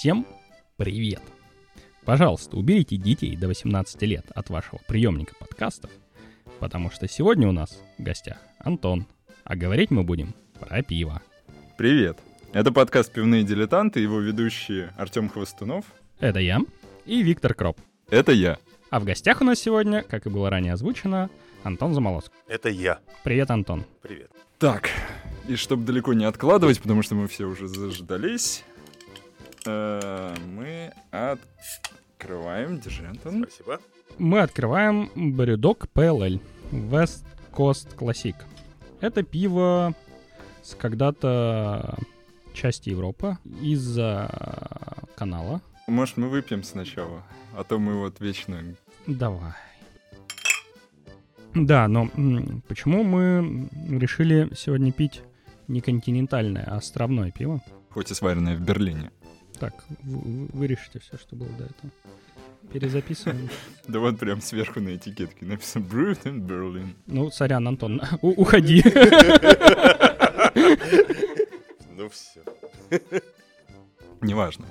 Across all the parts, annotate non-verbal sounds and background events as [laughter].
Всем привет! Пожалуйста, уберите детей до 18 лет от вашего приемника подкастов, потому что сегодня у нас в гостях Антон, а говорить мы будем про пиво. Привет! Это подкаст «Пивные дилетанты», его ведущие Артем Хвостунов. Это я и Виктор Кроп. Это я. А в гостях у нас сегодня, как и было ранее озвучено, Антон Замолоск. Это я. Привет, Антон. Привет. Так, и чтобы далеко не откладывать, потому что мы все уже заждались, э, мы открываем, держи, Антон. Спасибо. Мы открываем Брюдок PLL West Coast Classic. Это пиво с когда-то части Европы из-за канала. Может, мы выпьем сначала, а то мы вот вечно... Давай. Да, но почему мы решили сегодня пить не континентальное, а островное пиво? Хоть и сваренное в Берлине. Так, вы, вы- вырежьте все, что было до этого. Перезаписываем. Да вот прям сверху на этикетке написано Brewed in Berlin. Ну, сорян, Антон, уходи. Ну все. Неважно.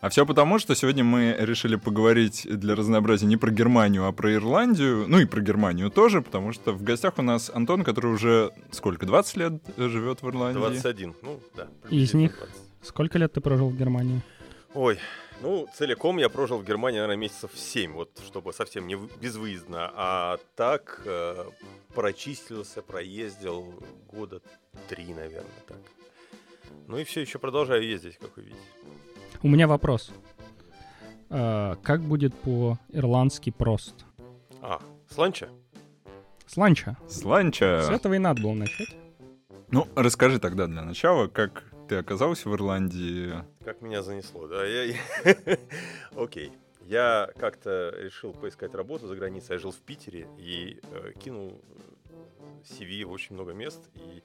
А все потому, что сегодня мы решили поговорить для разнообразия не про Германию, а про Ирландию. Ну и про Германию тоже, потому что в гостях у нас Антон, который уже сколько, 20 лет живет в Ирландии? 21. Ну, да. Из них? 20. Сколько лет ты прожил в Германии? Ой, ну, целиком я прожил в Германии, наверное, месяцев 7, вот, чтобы совсем не вы- безвыездно. А так э, прочистился, проездил года три, наверное, так. Ну и все еще продолжаю ездить, как вы видите. У меня вопрос. А, Как будет по-ирландски прост? А, сланча? Сланча. С Сланча. этого и надо было начать. Ну, расскажи тогда для начала, как ты оказался в Ирландии. Как меня занесло, да? Я... [laughs] Окей. Я как-то решил поискать работу за границей. Я жил в Питере и э, кинул э, CV очень много мест. И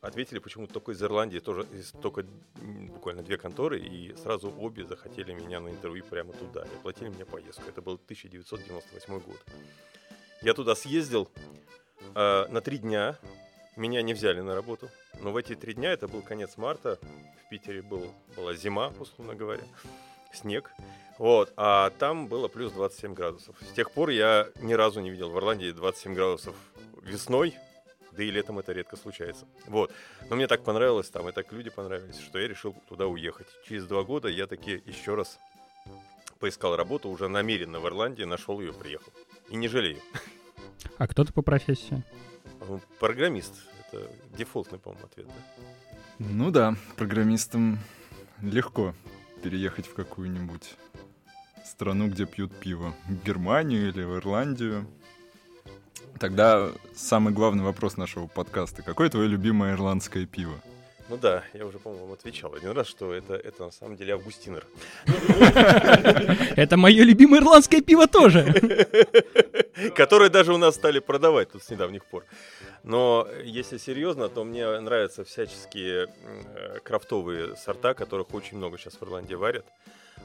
ответили почему-то только из Ирландии, тоже из только буквально две конторы. И сразу обе захотели меня на интервью прямо туда. И оплатили мне поездку. Это был 1998 год. Я туда съездил э, на три дня. Меня не взяли на работу. Но в эти три дня, это был конец марта, в Питере был, была зима, условно говоря, снег. Вот, а там было плюс 27 градусов. С тех пор я ни разу не видел в Ирландии 27 градусов весной, да и летом это редко случается. Вот. Но мне так понравилось там, и так люди понравились, что я решил туда уехать. Через два года я таки еще раз поискал работу, уже намеренно в Ирландии, нашел ее, приехал. И не жалею. А кто ты по профессии? Программист. Это дефолтный, по-моему, ответ, да? Ну да, программистам легко переехать в какую-нибудь страну, где пьют пиво. В Германию или в Ирландию. Тогда самый главный вопрос нашего подкаста. Какое твое любимое ирландское пиво? Ну да, я уже, по-моему, вам отвечал один раз, что это, это на самом деле Августинер. Это мое любимое ирландское пиво тоже. Которые даже у нас стали продавать тут с недавних пор. Но если серьезно, то мне нравятся всяческие э, крафтовые сорта, которых очень много сейчас в Ирландии варят.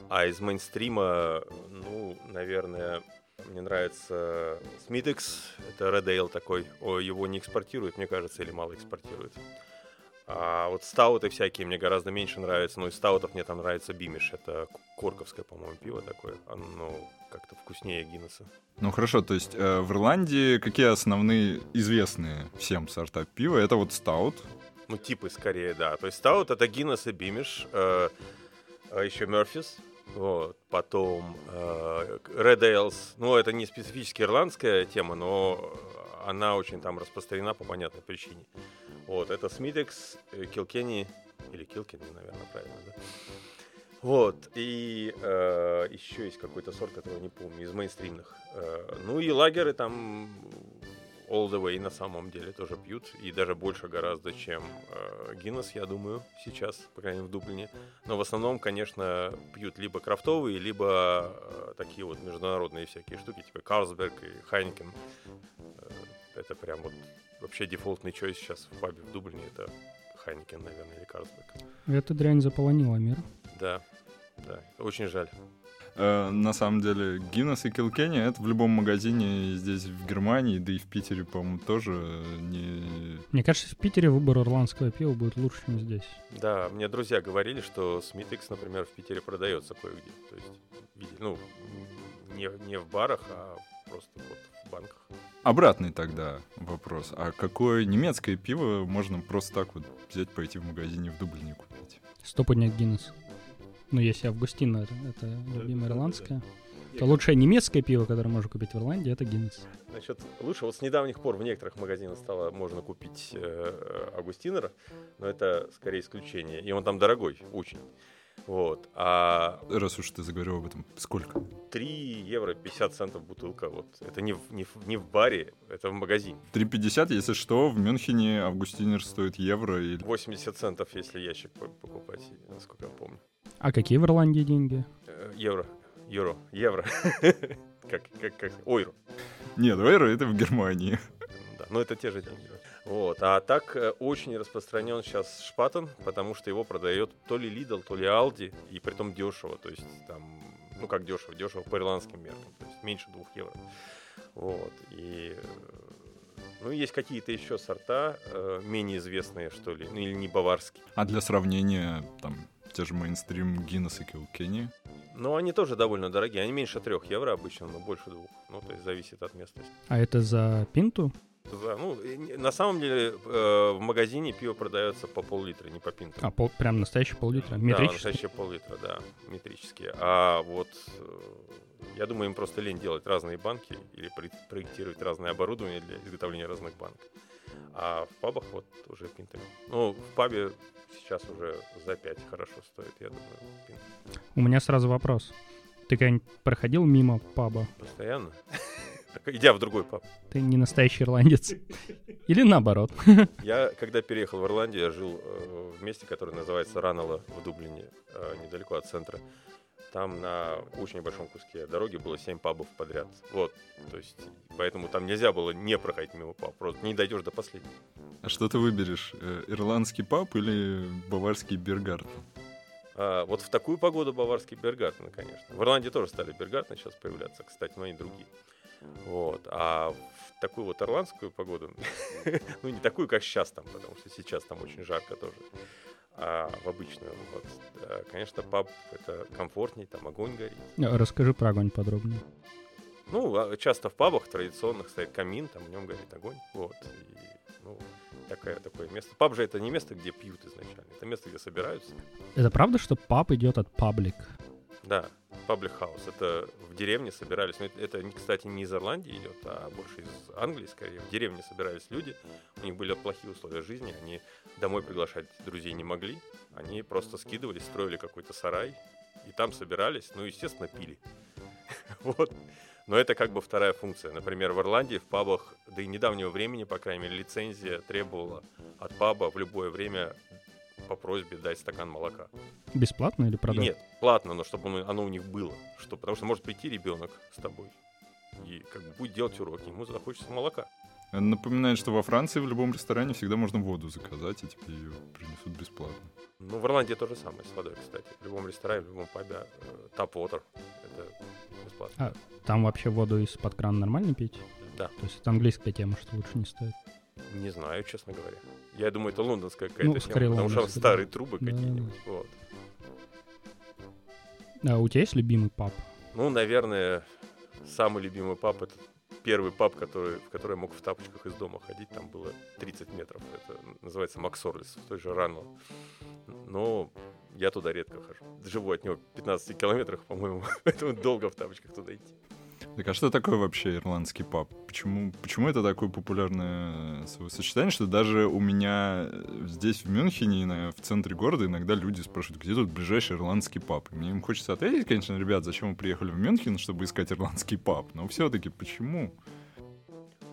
А из мейнстрима, ну, наверное, мне нравится Smithix, это Red Ale такой. О, его не экспортируют, мне кажется, или мало экспортируют. А вот стауты всякие мне гораздо меньше нравятся. Ну, из стаутов мне там нравится Бимиш. Это корковское, по-моему, пиво такое. Оно как-то вкуснее Гиннесса. Ну хорошо, то есть э, в Ирландии какие основные известные всем сорта пива? Это вот стаут. Ну, типы скорее, да. То есть стаут это Гиннес и Бимиш. э, еще Мерфис. Вот. Потом э, Red Ales. Ну, это не специфически ирландская тема, но она очень там распространена по понятной причине. Вот. Это Смитекс, Килкенни. Или Килкенни, наверное, правильно, да? Вот, и э, еще есть какой-то сорт, которого не помню, из мейнстримных. Э, ну и лагеры там all the way на самом деле тоже пьют, и даже больше гораздо, чем э, Гиннес, я думаю, сейчас, по крайней мере, в Дублине. Но в основном, конечно, пьют либо крафтовые, либо э, такие вот международные всякие штуки, типа Карлсберг и Хайнекен. Э, это прям вот вообще дефолтный чой сейчас в пабе в Дублине, это Хайнекен, наверное, или Карлсберг. Эта дрянь заполонила мир. Да, да, очень жаль. Э, на самом деле, Гиннес и Килкенни это в любом магазине здесь, в Германии, да и в Питере, по-моему, тоже не... Мне кажется, в Питере выбор ирландского пива будет лучше, чем здесь. Да, мне друзья говорили, что Смитекс, например, в Питере продается кое-где. То есть, ну, не, не в барах, а просто вот в банках. Обратный тогда вопрос. А какое немецкое пиво можно просто так вот взять, пойти в магазине в Дублине купить? Стопудняк Гиннес. Ну, если Августина это любимое ирландское, то лучшее немецкое пиво, которое можно купить в Ирландии, это Гиннес. Значит, лучше вот с недавних пор в некоторых магазинах стало можно купить э, Августинера, но это скорее исключение. И он там дорогой, очень. Вот. А... Раз уж ты заговорил об этом, сколько? 3 евро 50 центов бутылка. Вот. Это не в, не, в, не в баре, это в магазине. 3,50, если что, в Мюнхене августинер стоит евро. Или... 80 центов, если ящик покупать, насколько я помню. А какие в Ирландии деньги? Э, евро. Евро. Евро. [laughs] как, как, как, ойро. Нет, ойро это в Германии. Да, но это те же деньги. Вот. А так э, очень распространен сейчас шпатон, потому что его продает то ли Lidl, то ли Aldi, и при том дешево. То есть там, ну как дешево, дешево по ирландским меркам, то есть меньше двух евро. Вот. И э, ну, есть какие-то еще сорта, э, менее известные, что ли, ну, или не баварские. А для сравнения, там, те же мейнстрим Гиннес и Килкенни? Ну, они тоже довольно дорогие. Они меньше трех евро обычно, но больше двух. Ну, то есть зависит от местности. А это за пинту? Да, ну, на самом деле э, в магазине пиво продается по пол-литра, не по пинту. А, пол, прям настоящий пол-литра? Да, настоящий пол-литра, да, метрические. А вот э, я думаю, им просто лень делать разные банки или проектировать разное оборудование для изготовления разных банок. А в пабах вот уже пинтами. Ну, в пабе сейчас уже за 5 хорошо стоит, я думаю, пинт. У меня сразу вопрос. Ты когда-нибудь проходил мимо паба? Постоянно идя в другой паб. Ты не настоящий ирландец. [laughs] Или наоборот. Я, когда переехал в Ирландию, я жил э, в месте, которое называется Раннелла в Дублине, э, недалеко от центра. Там на очень большом куске дороги было 7 пабов подряд. Вот, то есть, поэтому там нельзя было не проходить мимо паб, просто не дойдешь до последнего. А что ты выберешь, э, ирландский паб или баварский бергартен? А, вот в такую погоду баварский бергартен, конечно. В Ирландии тоже стали бергартены сейчас появляться, кстати, но они другие. Вот. А в такую вот ирландскую погоду, [laughs] ну не такую, как сейчас там, потому что сейчас там очень жарко тоже, а в обычную, вот, да, конечно, паб это комфортней, там огонь горит. Расскажи про огонь подробнее. Ну, а часто в пабах традиционных стоит камин, там в нем горит огонь, вот, и, ну, такое, такое место. Паб же это не место, где пьют изначально, это место, где собираются. Это правда, что паб идет от паблик? Да, Public House. Это в деревне собирались. Ну, это, кстати, не из Ирландии идет, а больше из Англии, скорее. В деревне собирались люди. У них были плохие условия жизни. Они домой приглашать друзей не могли. Они просто скидывались, строили какой-то сарай. И там собирались. Ну, естественно, пили. [laughs] Вот. Но это как бы вторая функция. Например, в Ирландии в пабах до недавнего времени, по крайней мере, лицензия требовала от паба в любое время по просьбе дать стакан молока. Бесплатно или продать? Нет, платно, но чтобы оно у них было. Что, потому что может прийти ребенок с тобой и как бы будет делать уроки, ему захочется молока. Напоминает, что во Франции в любом ресторане всегда можно воду заказать, и тебе ее принесут бесплатно. Ну, в Ирландии то же самое с водой, кстати. В любом ресторане, в любом пабе э, tap water. Это бесплатно. А там вообще воду из-под крана нормально пить? Да. То есть это английская тема, что лучше не стоит? Не знаю, честно говоря. Я думаю, это лондонская какая-то ну, тема, потому что старые трубы да. какие-нибудь. Вот. А у тебя есть любимый паб? Ну, наверное, самый любимый паб это первый паб, который, в который я мог в тапочках из дома ходить. Там было 30 метров. Это называется Максорлис, в той же Рано. Но я туда редко хожу. Живу от него 15 километрах, по-моему, [laughs] поэтому долго в тапочках туда идти. Так а что такое вообще ирландский паб? Почему, почему это такое популярное сочетание, что даже у меня здесь, в Мюнхене, в центре города, иногда люди спрашивают, где тут ближайший ирландский паб? И мне им хочется ответить, конечно, ребят, зачем вы приехали в Мюнхен, чтобы искать ирландский паб? Но все-таки почему?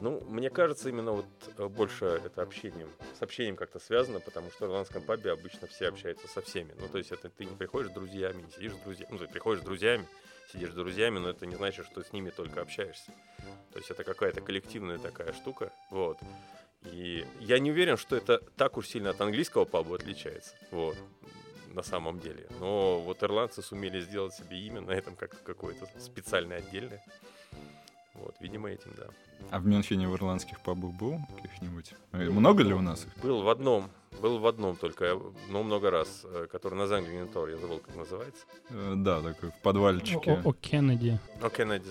Ну, мне кажется, именно вот э, больше это общением, с общением как-то связано, потому что в ирландском пабе обычно все общаются со всеми. Ну, то есть это ты не приходишь с друзьями, не сидишь с друзьями, ну, ты приходишь с друзьями, сидишь с друзьями, но это не значит, что с ними только общаешься. То есть это какая-то коллективная такая штука, вот. И я не уверен, что это так уж сильно от английского паба отличается, вот. на самом деле. Но вот ирландцы сумели сделать себе имя на этом как какое-то специальное отдельное. Вот, видимо, этим, да. А в Мюнхене в ирландских пабах был каких-нибудь? Много ли у нас их? Был в одном, был в одном только, но много раз, э, который на Занглингтон Тор, я забыл, как называется. Э, Да, такой в подвальчике. О, о Кеннеди. Но Кеннеди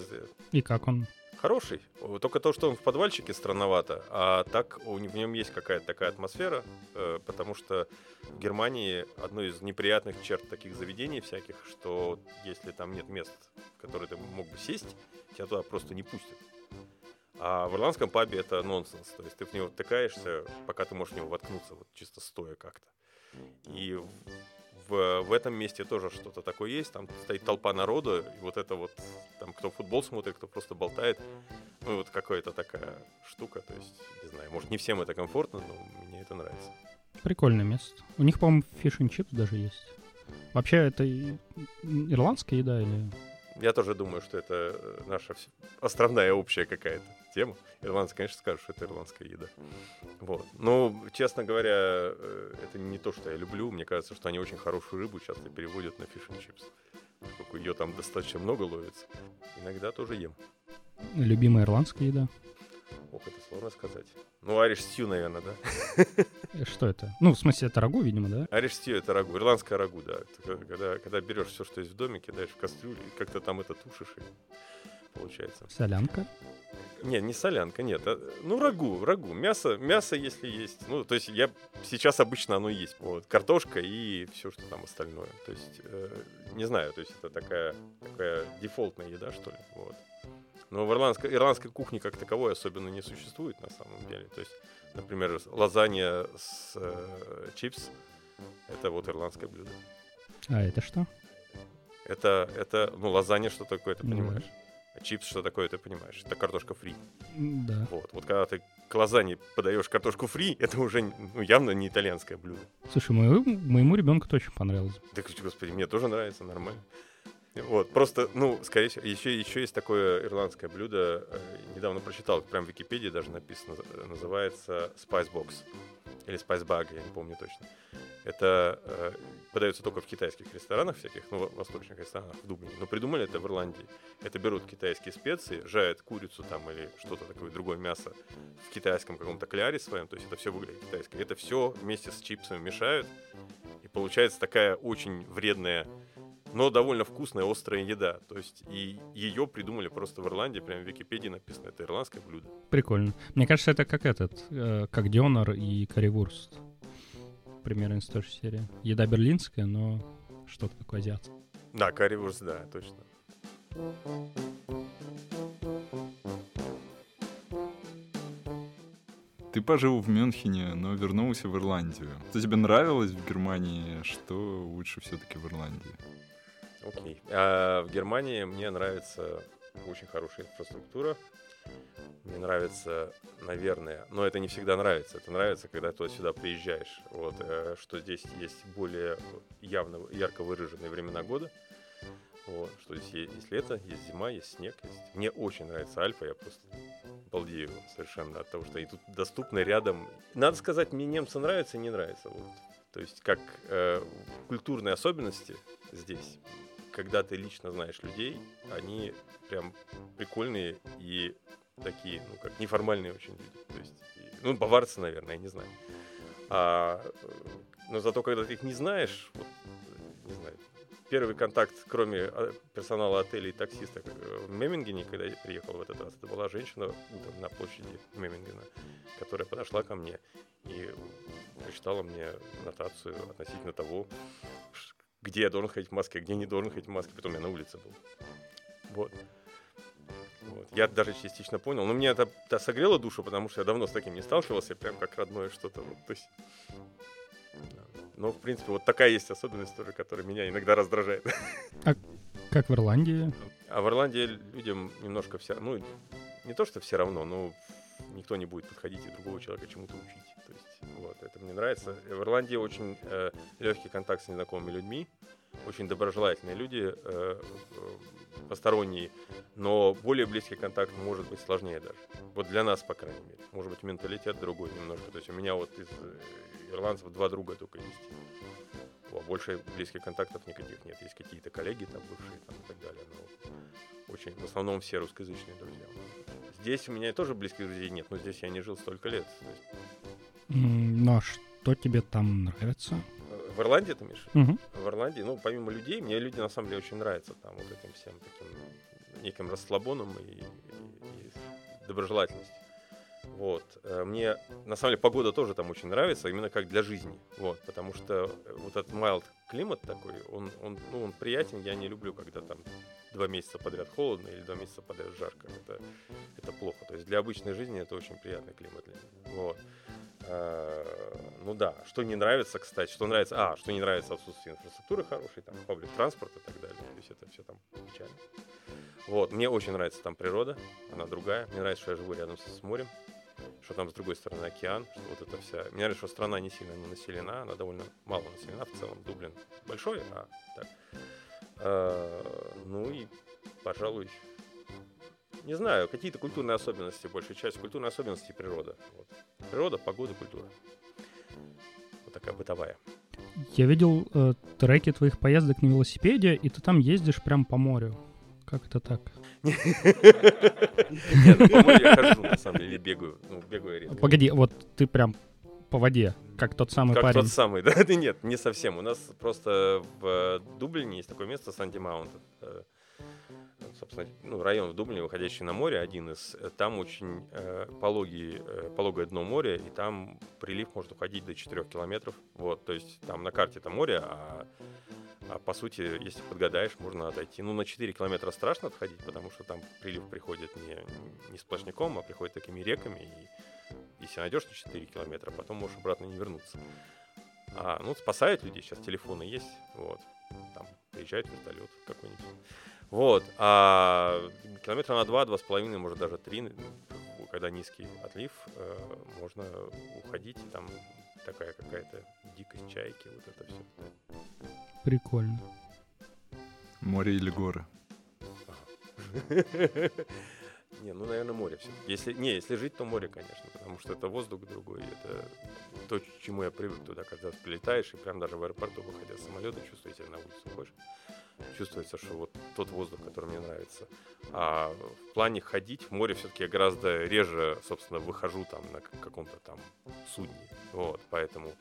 И как он? хороший. Только то, что он в подвальчике странновато, а так в нем есть какая-то такая атмосфера, э, потому что в Германии одно из неприятных черт таких заведений всяких, что если там нет мест, в которые ты мог бы сесть, тебя туда просто не пустят. А в ирландском пабе это нонсенс. То есть ты в него втыкаешься, пока ты можешь в него воткнуться, вот чисто стоя как-то. И в, в этом месте тоже что-то такое есть. Там стоит толпа народу, и вот это вот, там кто футбол смотрит, кто просто болтает. Ну, вот какая-то такая штука. То есть, не знаю, может, не всем это комфортно, но мне это нравится. Прикольное место. У них, по-моему, фиш чипс даже есть. Вообще, это ирландская еда или... Я тоже думаю, что это э, наша островная общая какая-то тема. Ирландцы, конечно, скажут, что это ирландская еда. Вот. Но, честно говоря, э, это не то, что я люблю. Мне кажется, что они очень хорошую рыбу часто переводят на фиш чипс. Поскольку ее там достаточно много ловится. Иногда тоже ем. Любимая ирландская еда? Это сложно сказать. Ну, ариш стью, наверное, да? [laughs] Что это? Ну, в смысле, это рагу, видимо, да? Ариш стью это рагу, ирландское рагу, да. Когда, когда берешь все, что есть в доме, кидаешь в кастрюлю, и как-то там это тушишь, и получается. Солянка. Нет, не солянка, нет. а, ну, рагу, рагу. Мясо, мясо, если есть. Ну, то есть я сейчас обычно оно есть. Вот, картошка и все, что там остальное. То есть, э, не знаю, то есть это такая, такая дефолтная еда, что ли. Вот. Но в ирландской, ирландской кухне как таковой особенно не существует на самом деле. То есть, например, лазанья с э, чипс это вот ирландское блюдо. А это что? Это, это, ну, лазанья что такое, ты Ну да. понимаешь. А чипс что такое, ты понимаешь. Это картошка фри. Да. Вот, вот когда ты к лазанье подаешь картошку фри, это уже ну, явно не итальянское блюдо. Слушай, моему, моему ребенку это очень понравилось. Так, господи, мне тоже нравится, нормально. Вот, просто, ну, скорее всего, еще, еще есть такое ирландское блюдо, э, недавно прочитал, прям в Википедии даже написано, э, называется Spice Box. Или Spice Bag, я не помню точно. Это э, подается только в китайских ресторанах всяких, ну, во- восточных ресторанах в Дублине. Но придумали это в Ирландии. Это берут китайские специи, жарят курицу там или что-то такое, другое мясо в китайском каком-то кляре своем, то есть это все выглядит китайское. Это все вместе с чипсами мешают, и получается такая очень вредная, но довольно вкусная, острая еда. То есть и ее придумали просто в Ирландии, прямо в Википедии написано, это ирландское блюдо. Прикольно. Мне кажется, это как этот, э, как Дионор и Карривурст. Примерно из той же серии. Еда берлинская, но что-то такое азиатское. Да, карривурс, да, точно. Ты пожил в Мюнхене, но вернулся в Ирландию. Что тебе нравилось в Германии, что лучше все-таки в Ирландии? Окей. А в Германии мне нравится очень хорошая инфраструктура. Мне нравится, наверное, но это не всегда нравится. Это нравится, когда ты сюда приезжаешь. Вот, э, что здесь есть более явно, ярко выраженные времена года. Вот, что здесь есть, есть лето, есть зима, есть снег. Есть... Мне очень нравится Альпа, я просто балдею совершенно от того, что они тут доступны рядом. Надо сказать, мне немцы нравятся и не нравятся. Вот. То есть как э, культурные особенности здесь, когда ты лично знаешь людей, они прям прикольные и такие, ну как неформальные очень люди. То есть, ну баварцы, наверное, я не знаю. А, но зато когда ты их не знаешь, вот, не знаю, первый контакт, кроме э, персонала отеля и таксиста э, в Мемингене, когда я приехал в этот раз, это была женщина утром на площади Мемингена, которая подошла ко мне и прочитала мне нотацию относительно того, где я должен ходить в маске, а где не должен ходить в маске. Потом я на улице был. Вот. Вот. Я даже частично понял. Но мне это, это согрело душу, потому что я давно с таким не сталкивался, прям как родное что-то. Вот, то есть... Но, в принципе, вот такая есть особенность тоже, которая меня иногда раздражает. Как в Ирландии. А в Ирландии людям немножко все... Ну, не то, что все равно, но никто не будет подходить и другого человека чему-то учить. Вот, это мне нравится. В Ирландии очень э, легкий контакт с незнакомыми людьми, очень доброжелательные люди, э, э, посторонние, но более близкий контакт может быть сложнее даже. Вот для нас, по крайней мере. Может быть, менталитет другой немножко. То есть у меня вот из э, ирландцев два друга только есть. а больше близких контактов никаких нет. Есть какие-то коллеги там бывшие там, и так далее, но очень, в основном все русскоязычные друзья. Здесь у меня тоже близких друзей нет, но здесь я не жил столько лет. Ну а что тебе там нравится? В Ирландии ты, Миша? Угу. В Ирландии, ну, помимо людей, мне люди на самом деле очень нравятся там вот этим всем таким неким расслабоном и, и, и доброжелательностью. Вот. Э, мне, на самом деле, погода тоже там очень нравится, именно как для жизни. Вот. Потому что вот этот mild климат такой, он, он, ну, он приятен. Я не люблю, когда там два месяца подряд холодно или два месяца подряд жарко. Это, это плохо. То есть для обычной жизни это очень приятный климат для меня. Вот. А, ну да, что не нравится, кстати, что нравится, а, что не нравится отсутствие инфраструктуры хорошей, там, паблик транспорт и так далее, то есть это все там печально. Вот, мне очень нравится там природа, она другая, мне нравится, что я живу рядом с морем, что там с другой стороны океан, что вот это вся... Мне нравится, что страна не сильно населена, она довольно мало населена в целом. Дублин большой, а так. А, ну и, пожалуй, не знаю, какие-то культурные особенности, большая часть культурной особенности природа. Вот. Природа, погода, культура. Вот такая бытовая. Я видел э, треки твоих поездок на велосипеде, и ты там ездишь прям по морю. Как это так? Нет, по морю я хожу, на самом деле, бегаю. Ну, бегаю редко. Погоди, вот ты прям по воде, как тот самый как парень. тот самый, да? [laughs] Да нет, не совсем. У нас просто в Дублине есть такое место, Санди Маунт. Собственно, ну, район в Дублине, выходящий на море, один из. Там очень э, пологий, э, пологое дно моря, и там прилив может уходить до 4 километров. Вот, то есть там на карте это море, а а по сути, если подгадаешь, можно отойти. Ну, на 4 километра страшно отходить, потому что там прилив приходит не, не сплошняком, а приходит такими реками. И если найдешь на 4 километра, потом можешь обратно не вернуться. А, ну, спасают людей, сейчас телефоны есть, вот. Там приезжает вертолет какой-нибудь. Вот, а километра на два, два с половиной, может даже три, когда низкий отлив, э, можно уходить, там такая какая-то дикость чайки, вот это все. Прикольно. Море или горы? [laughs] Не, ну, наверное, море все. Если, не, если жить, то море, конечно, потому что это воздух другой, это то, к чему я привык туда, когда прилетаешь, и прям даже в аэропорту, выходя с самолета, чувствуете на улице выходишь, чувствуется, что вот тот воздух, который мне нравится. А в плане ходить в море все-таки я гораздо реже, собственно, выхожу там на каком-то там судне, вот, поэтому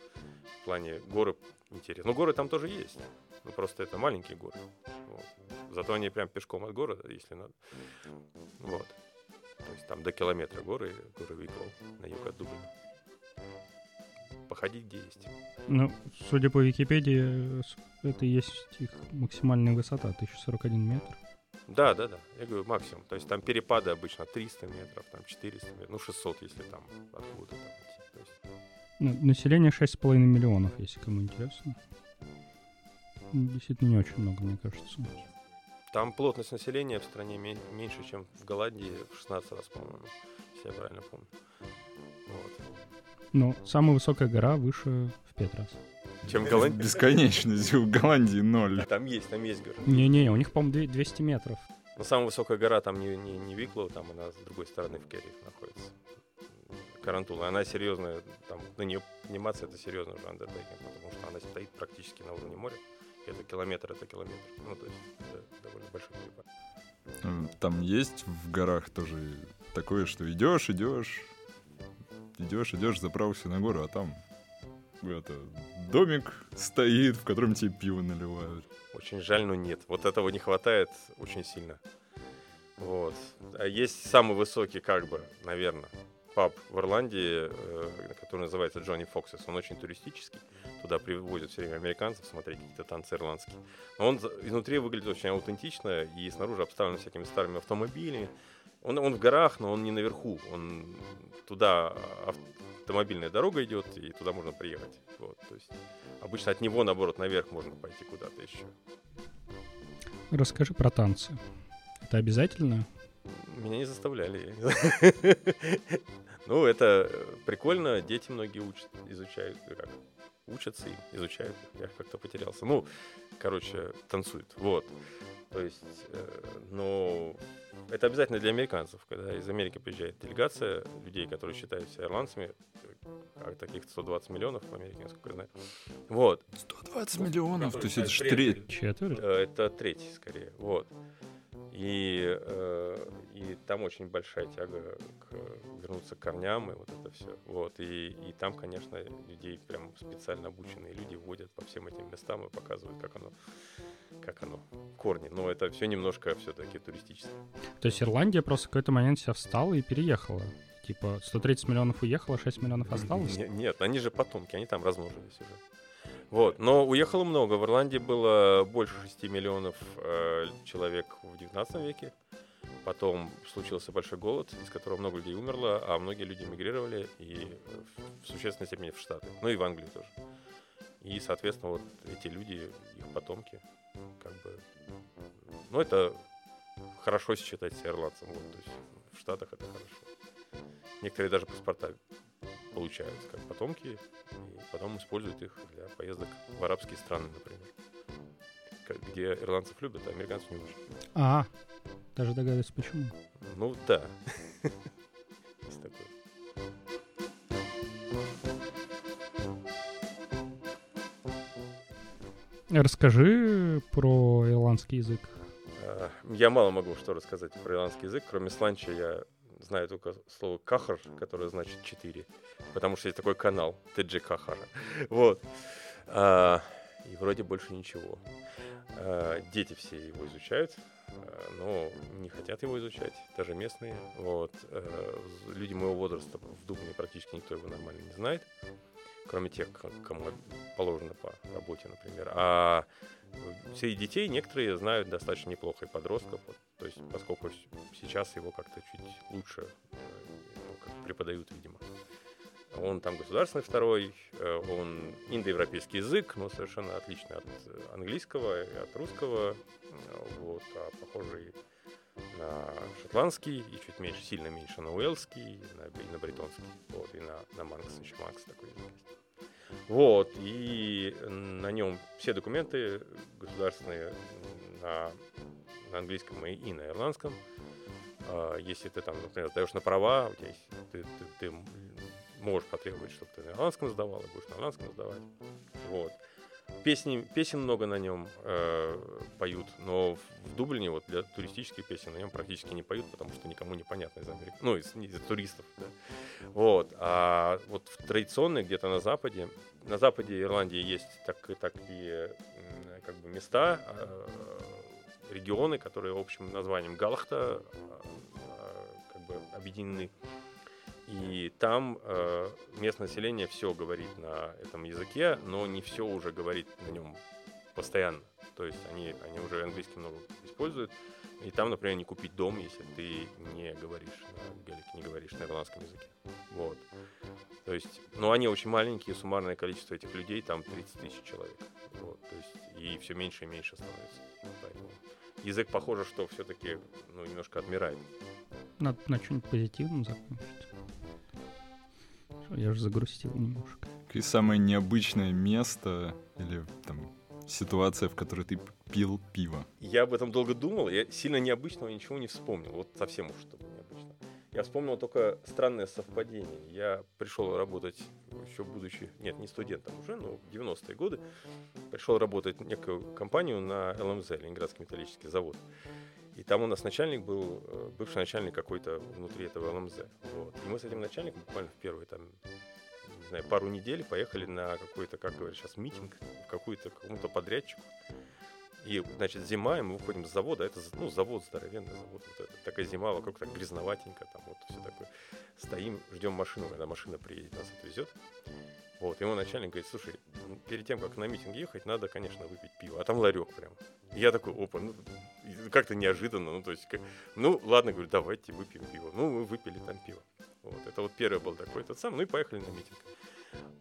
в плане горы интересно. Но горы там тоже есть. Ну, просто это маленькие горы. Вот. Зато они прям пешком от города, если надо. Вот. То есть там до километра горы, горы Виклоу на юг от Дублина. Походить где есть. Ну, судя по Википедии, это и есть их максимальная высота, 1041 метр. Да, да, да. Я говорю максимум. То есть там перепады обычно 300 метров, там 400 метров, ну 600, если там откуда-то там есть Ну, население 6,5 миллионов, если кому интересно. Действительно не очень много, мне кажется. Там плотность населения в стране ме- меньше, чем в Голландии в 16 раз, по-моему, если я правильно помню. Вот. Но самая высокая гора выше в 5 раз. Чем в Голландии? Бесконечность. В Голландии ноль. Там есть, там есть гора. Не-не, у них, по-моему, две- 200 метров. Но самая высокая гора там не, не, не Виклоу, там она с другой стороны в Керри находится. Carrauntoohil. Она серьезная, там на нее подниматься это серьезно уже undertaking, потому что она стоит практически на уровне моря. Это километр, это километр. Ну, то есть это довольно большой. Э, Там есть в горах тоже такое, что идешь, идешь, идешь, идешь, забрался на гору, а там это домик стоит, в котором тебе пиво наливают. Очень жаль, но нет. Вот этого не хватает очень сильно. Вот. А есть самый высокий, как бы, наверное, паб в Ирландии, э, который называется Джонни Фоксес. Он очень туристический. Туда привозят все время американцев смотреть какие-то танцы ирландские. Но он изнутри выглядит очень аутентично и снаружи обставлен всякими старыми автомобилями. Он, он в горах, но он не наверху. Он туда автомобильная дорога идет, и туда можно приехать. Вот, то есть обычно от него, наоборот, наверх можно пойти куда-то еще. Расскажи про танцы. Это обязательно? Меня не заставляли. [laughs] Ну, это прикольно. Дети многие учат, изучают, как, учатся и изучают. Я как-то потерялся. Ну, короче, танцуют. Вот. То есть, э, но это обязательно для американцев, когда из Америки приезжает делегация людей, которые считают себя ирландцами, а таких 120 миллионов в Америке, насколько я знаю. Вот. 120 миллионов, то есть это же треть. Четверть. Э, Это третий, скорее. Вот. И, э, и там очень большая тяга к вернуться к корням и вот это все. Вот. И, и там, конечно, людей прям специально обученные люди водят по всем этим местам и показывают, как оно, как оно, корни. Но это все немножко все-таки туристическое. То есть Ирландия просто в какой-то момент себя встала и переехала. Типа 130 миллионов уехало, 6 миллионов осталось. Не- Нет, они же потомки, они там размножились уже. Вот, но уехало много. В Ирландии было больше 6 миллионов э, человек в 19 веке. Потом случился большой голод, из которого много людей умерло, а многие люди мигрировали и э, в существенной степени в Штаты, ну и в Англию тоже. И, соответственно, вот эти люди, их потомки, как бы, ну это хорошо считать себя ирландцем, вот, то есть в Штатах это хорошо. Некоторые даже паспорта получают как потомки, и потом используют их поездок в арабские страны, например, где ирландцев любят, а американцев не очень. А, даже догадываюсь, почему. Ну да. [laughs] Есть такое. Расскажи про ирландский язык. А, Я мало могу что рассказать про ирландский язык, кроме сланча я знаю только слово кахар, которое значит четыре, потому что есть такой канал TG Кахара. [laughs] Вот. А, И вроде больше ничего. А, Дети все его изучают, а, но не хотят его изучать, даже местные. Вот. Люди моего возраста в Дубне практически никто его нормально не знает, кроме тех, кому положено по работе, например. А среди детей некоторые знают достаточно неплохо и подростков, вот, то есть поскольку сейчас его как-то чуть лучше ну, преподают, видимо. Он там государственный второй, э, он индоевропейский язык, но совершенно отличный от э, английского и от русского, э, вот, а похожий на шотландский и чуть меньше, сильно меньше на уэльский, и на, и на бретонский, вот, и на, на манкс, еще манкс такой есть. Вот, и на нем все документы государственные на, на английском и, и на ирландском. А, Если ты там, например, сдаешь на права, у тебя есть, ты, ты- ты можешь потребовать, чтобы ты на ирландском сдавал, и будешь на ирландском сдавать. Вот. Песни, песен много на нем э, поют, но в, Дублине вот для туристических песен на нем практически не поют, потому что никому не понятно из Америки, ну, из, из туристов, да. Вот. А вот в традиционной где-то на Западе, на Западе Ирландии есть так, такие как бы места, э, регионы, которые общим названием Галахта э, э, как бы объединены. И там э, местное население все говорит на этом языке, но не все уже говорит на нем постоянно. То есть они, они уже английский много используют. И там, например, не купить дом, если ты не говоришь на галике, не говоришь на ирландском языке. Вот. То есть, ну, они очень маленькие, суммарное количество этих людей там 30 тысяч человек. Вот, то есть, и все меньше и меньше становится. Поэтому язык, похоже, что все-таки ну, немножко отмирает. Надо на что-нибудь позитивном закончить. Что, Я же загрустил немножко. И самое необычное место или там ситуация, в которой ты пил пиво. Я об этом долго думал, я сильно необычного ничего не вспомнил. Вот совсем уж что-то необычно. Я вспомнил только странное совпадение. Я пришел работать, еще будучи, нет, не студентом уже, но в 90-е годы, пришел работать в некую компанию на ЛМЗ, Ленинградский металлический завод. И там у нас начальник был, э, бывший начальник какой-то внутри этого ЛМЗ. Вот. И мы с этим начальником буквально в первые там, не знаю, пару недель поехали на какой-то, как говорят сейчас, митинг, в какую-то, какому-то подрядчику. И, значит, зима, и мы выходим с завода, это, ну, завод, здоровенный завод, вот это, такая зима, вокруг так грязноватенько, там вот все такое. Стоим, ждем машину, когда машина приедет, нас отвезет. Вот, ему начальник говорит, слушай, ну, перед тем, как на митинг ехать, надо, конечно, выпить пиво. А там ларек прям. Я такой, опа, ну, как-то неожиданно, ну, то есть, как- ну, ладно, говорю, давайте выпьем пиво. Ну, мы выпили там пиво. Вот, это вот первый был такой тот сам, ну и поехали на митинг.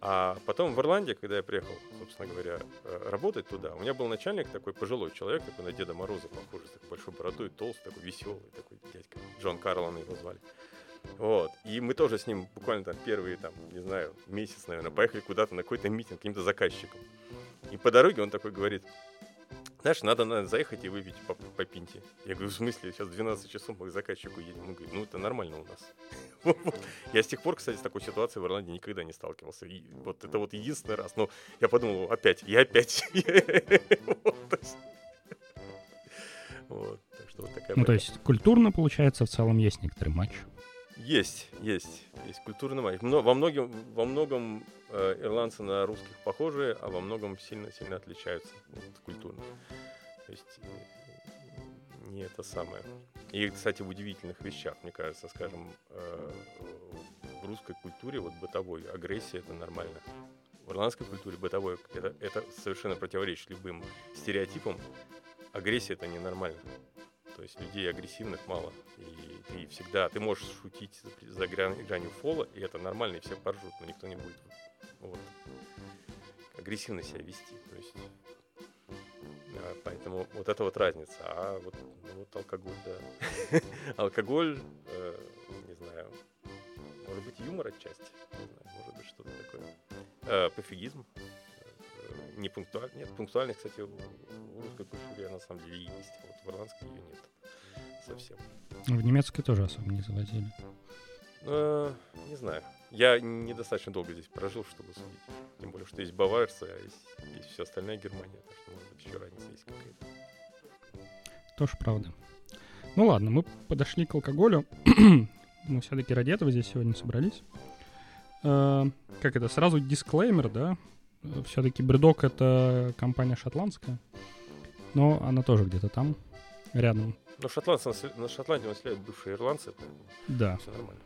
А потом в Ирландии, когда я приехал, собственно говоря, э, работать туда, у меня был начальник такой пожилой человек, такой на Деда Мороза похожий, с такой большой бородой, толстый, такой веселый, такой дядька. Джон Карлон его звали. Вот. И мы тоже с ним буквально там первые, там, не знаю, месяц, наверное, поехали куда-то на какой-то митинг, каким-то заказчикам. И по дороге он такой говорит, знаешь, надо, надо заехать и выпить по, по пинте. Я говорю, в смысле, сейчас 12 часов мы к заказчику едем. Он говорит, ну это нормально у нас. [laughs] Я с тех пор, кстати, с такой ситуацией в Ирландии никогда не сталкивался. И вот это вот единственный раз. Но я подумал, опять, я опять. [laughs] Вот, так что вот такая ну, то есть культурно, получается, в целом есть некоторый матч. Есть, есть, есть культурный. Но во многом, во многом э, ирландцы на русских похожи, а во многом сильно-сильно отличаются вот, культурно. То есть э, не это самое. И, кстати, в удивительных вещах, мне кажется, скажем, э, в русской культуре вот бытовой агрессия это нормально. В ирландской культуре бытовой это, это совершенно противоречит любым стереотипам. Агрессия это ненормально. То есть людей агрессивных мало. И ты всегда, ты можешь шутить за гранью фола, и это нормально, и все поржут, но никто не будет вот, агрессивно себя вести. То есть, а, поэтому вот это вот разница. А вот, ну, вот алкоголь, да. [laughs] алкоголь, э, не знаю, может быть юмор отчасти, не знаю, может быть что-то такое. Э, пофигизм, э, не пунктуальность. Нет, пунктуальность, кстати, в русской культуре на самом деле есть, а вот в ирландской ее нет совсем. В немецкой тоже особо не завозили. Э, не знаю. Я недостаточно долго здесь прожил, чтобы судить. Тем более, что есть баварцы, а есть, есть все остальная Германия. Так что, может быть, еще разница есть какая-то. Тоже правда. Ну ладно, мы подошли к алкоголю. [clears throat] мы все-таки ради этого здесь сегодня собрались. Э, как это, сразу дисклеймер, да? Все-таки Бредок — это компания шотландская. Но она тоже где-то там, рядом. Но шотландцы, на Шотландии населяют бывшие ирландцы, да. все нормально.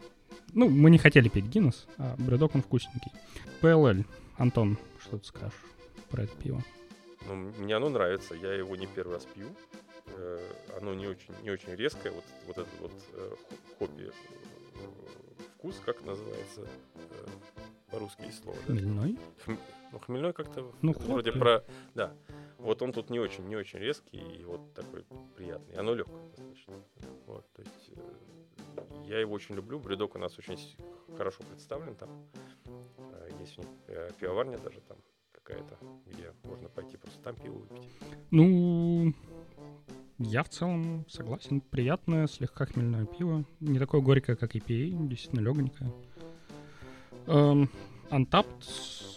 Ну, мы не хотели пить Гиннес, а бредок он вкусненький. ПЛЛ. Антон, что ты скажешь про это пиво? Ну, мне оно нравится, я его не первый раз пью. Э, оно не очень, не очень резкое, вот, вот этот вот э, хобби э, вкус, как называется по-русски есть слово. Хмельной? Да? Ну, хмельной как-то ну, вроде про... Да. Вот он тут не очень, не очень резкий и вот такой приятный. Оно легкое я его очень люблю. Бредок у нас очень хорошо представлен там. Э, есть у них э, пивоварня даже там какая-то, где можно пойти просто там пиво выпить. Ну, я в целом согласен. Приятное, слегка хмельное пиво. Не такое горькое, как IPA, действительно легонькое. Эм, Untapped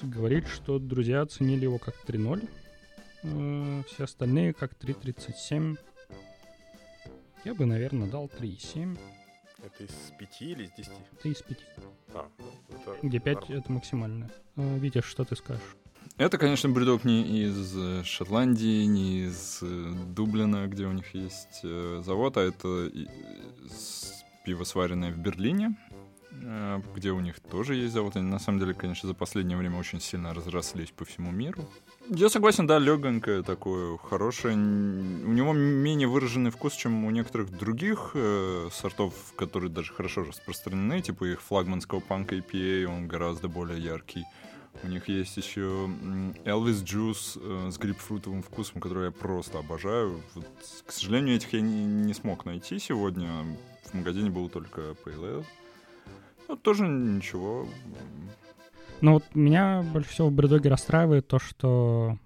говорит, что друзья оценили его как 3.0. Э, все остальные как 3.37. Я бы, наверное, дал 3.7. Это из 5 или из 10? Это из 5. А, это Где 5 нормально. это максимально. Э, Витя, что ты скажешь? Это, конечно, бредок не из э, Шотландии, не из Дублина, где у них есть завод, а это пиво, сваренное в Берлине, где у них тоже есть завод. Они, на самом деле, конечно, за последнее время очень сильно разрослись по всему миру. Я согласен, да, легонькое такое, хорошее. У него менее выраженный вкус, чем у некоторых других э, сортов, которые даже хорошо распространены, типа их флагманского панка IPA, он гораздо более яркий. У них есть еще Elvis Juice э, с грейпфрутовым вкусом, который я просто обожаю. Вот, к сожалению, этих я не, не смог найти сегодня. В магазине был только Pale Ale. Ну, тоже ничего. Ну вот меня больше всего в Бредоге расстраивает то, что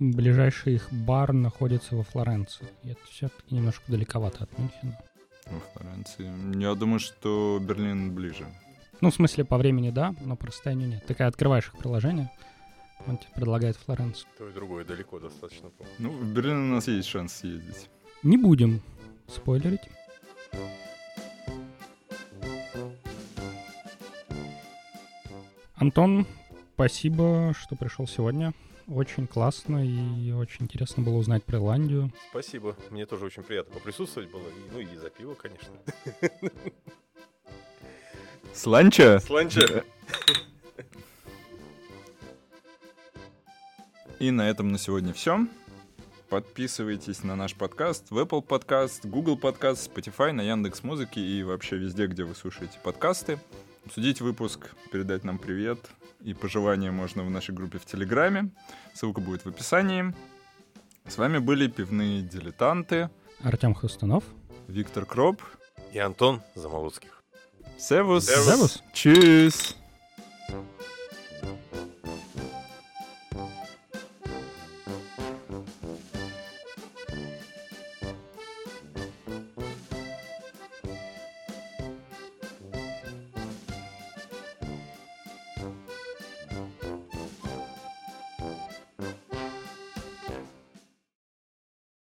ближайший их бар находится во Флоренции. И это все-таки немножко далековато от Мюнхена. Во Флоренции. Я думаю, что Берлин ближе. Ну, в смысле, по времени да, но по расстоянию нет. Когда открываешь их приложение, он тебе предлагает Флоренцию. То и другое далеко достаточно. Ну, в Берлин у нас есть шанс съездить. Не будем спойлерить. Антон, спасибо, что пришел сегодня. Очень классно и очень интересно было узнать про Ирландию. Спасибо. Мне тоже очень приятно поприсутствовать было. Ну и за пиво, конечно. Сланча? Сланча. И на этом на сегодня все. Подписывайтесь на наш подкаст в Apple Podcast, Google Podcast, Spotify, на Яндекс Музыке и вообще везде, где вы слушаете подкасты. Обсудить выпуск, передать нам привет и пожелания можно в нашей группе в Телеграме. Ссылка будет в описании. С вами были пивные дилетанты. Артем Хустунов. Виктор Кроп. И Антон Замолуцких. Сервус. Сервус. Чус.